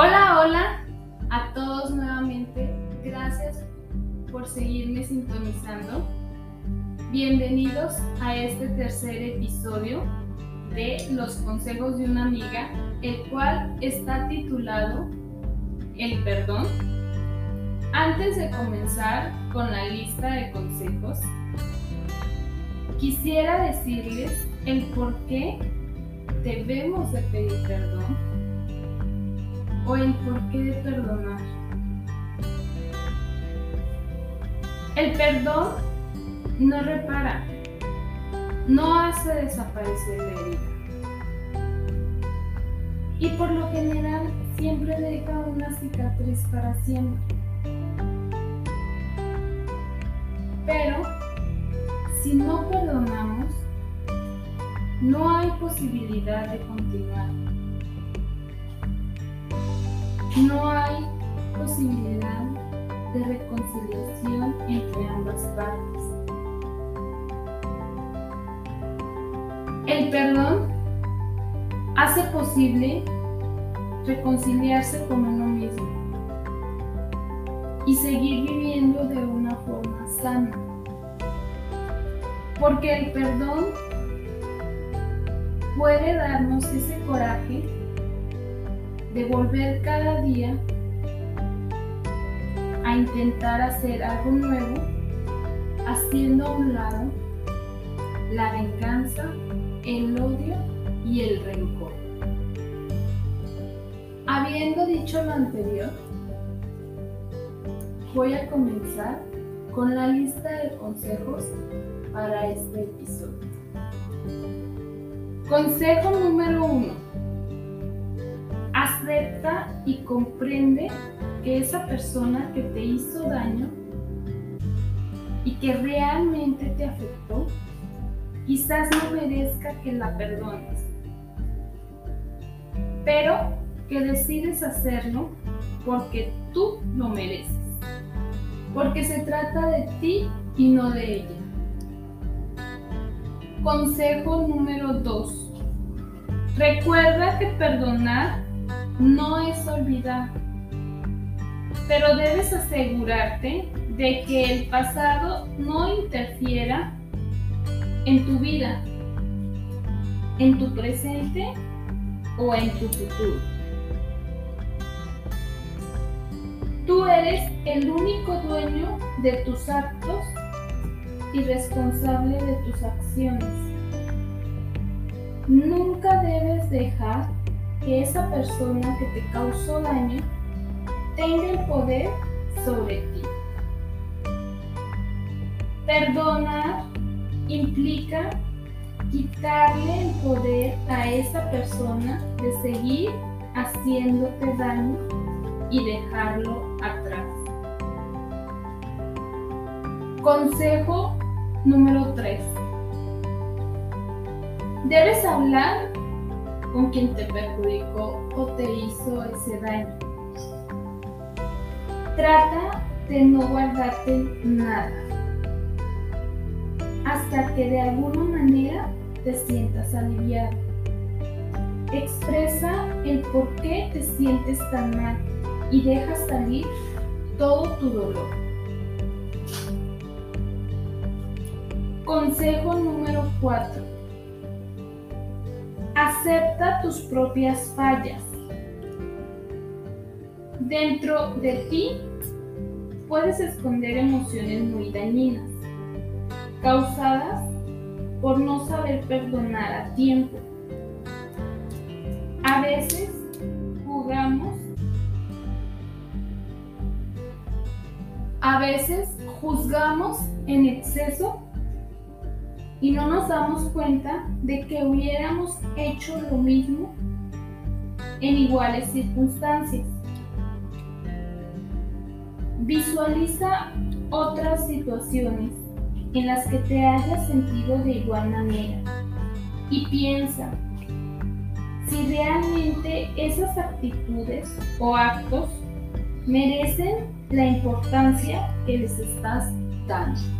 Hola, hola a todos nuevamente. Gracias por seguirme sintonizando. Bienvenidos a este tercer episodio de Los consejos de una amiga, el cual está titulado El perdón. Antes de comenzar con la lista de consejos, quisiera decirles el por qué debemos de pedir perdón o el porqué de perdonar. El perdón no repara, no hace desaparecer la herida. Y por lo general siempre deja una cicatriz para siempre. Pero si no perdonamos, no hay posibilidad de continuar no hay posibilidad de reconciliación entre ambas partes. El perdón hace posible reconciliarse con uno mismo y seguir viviendo de una forma sana. Porque el perdón puede darnos ese coraje de volver cada día a intentar hacer algo nuevo, haciendo a un lado la venganza, el odio y el rencor. Habiendo dicho lo anterior, voy a comenzar con la lista de consejos para este episodio. Consejo número uno acepta y comprende que esa persona que te hizo daño y que realmente te afectó, quizás no merezca que la perdones, pero que decides hacerlo porque tú lo mereces, porque se trata de ti y no de ella. Consejo número 2. Recuerda que perdonar no es olvidar, pero debes asegurarte de que el pasado no interfiera en tu vida, en tu presente o en tu futuro. Tú eres el único dueño de tus actos y responsable de tus acciones. Nunca debes dejar que esa persona que te causó daño tenga el poder sobre ti. Perdonar implica quitarle el poder a esa persona de seguir haciéndote daño y dejarlo atrás. Consejo número 3. Debes hablar con quien te perjudicó o te hizo ese daño. Trata de no guardarte nada hasta que de alguna manera te sientas aliviado. Expresa el por qué te sientes tan mal y deja salir todo tu dolor. Consejo número 4 Acepta tus propias fallas. Dentro de ti puedes esconder emociones muy dañinas, causadas por no saber perdonar a tiempo. A veces jugamos, a veces juzgamos en exceso y no nos damos cuenta de que hubiéramos hecho lo mismo en iguales circunstancias. Visualiza otras situaciones en las que te hayas sentido de igual manera y piensa si realmente esas actitudes o actos merecen la importancia que les estás dando.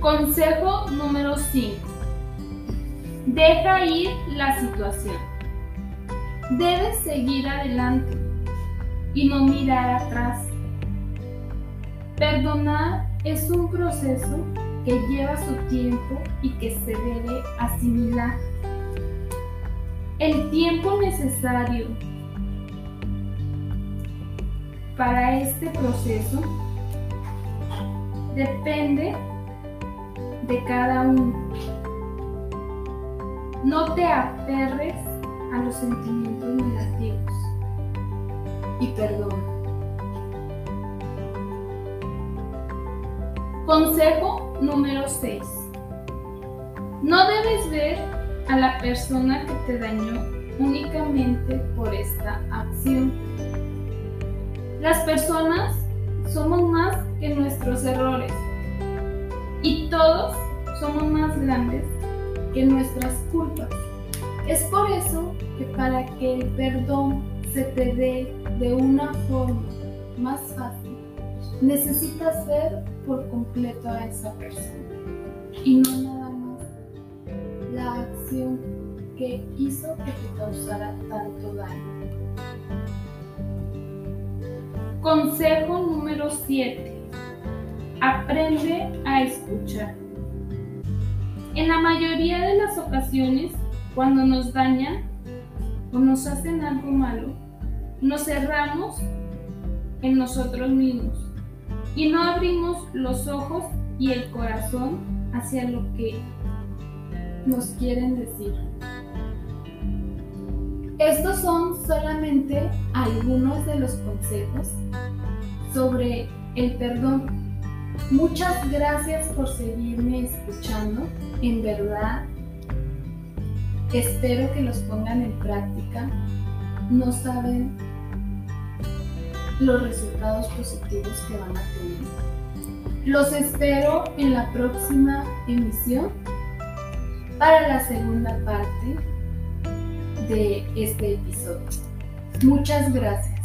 Consejo número 5. Deja ir la situación. Debes seguir adelante y no mirar atrás. Perdonar es un proceso que lleva su tiempo y que se debe asimilar. El tiempo necesario para este proceso depende de cada uno. No te aferres a los sentimientos negativos y perdona. Consejo número 6. No debes ver a la persona que te dañó únicamente por esta acción. Las personas todos somos más grandes que nuestras culpas. Es por eso que para que el perdón se te dé de una forma más fácil, necesitas ver por completo a esa persona y no nada más la acción que hizo que te causara tanto daño. Consejo número 7. Aprende a escuchar. En la mayoría de las ocasiones, cuando nos dañan o nos hacen algo malo, nos cerramos en nosotros mismos y no abrimos los ojos y el corazón hacia lo que nos quieren decir. Estos son solamente algunos de los consejos sobre el perdón. Muchas gracias por seguirme escuchando. En verdad, espero que los pongan en práctica. No saben los resultados positivos que van a tener. Los espero en la próxima emisión para la segunda parte de este episodio. Muchas gracias.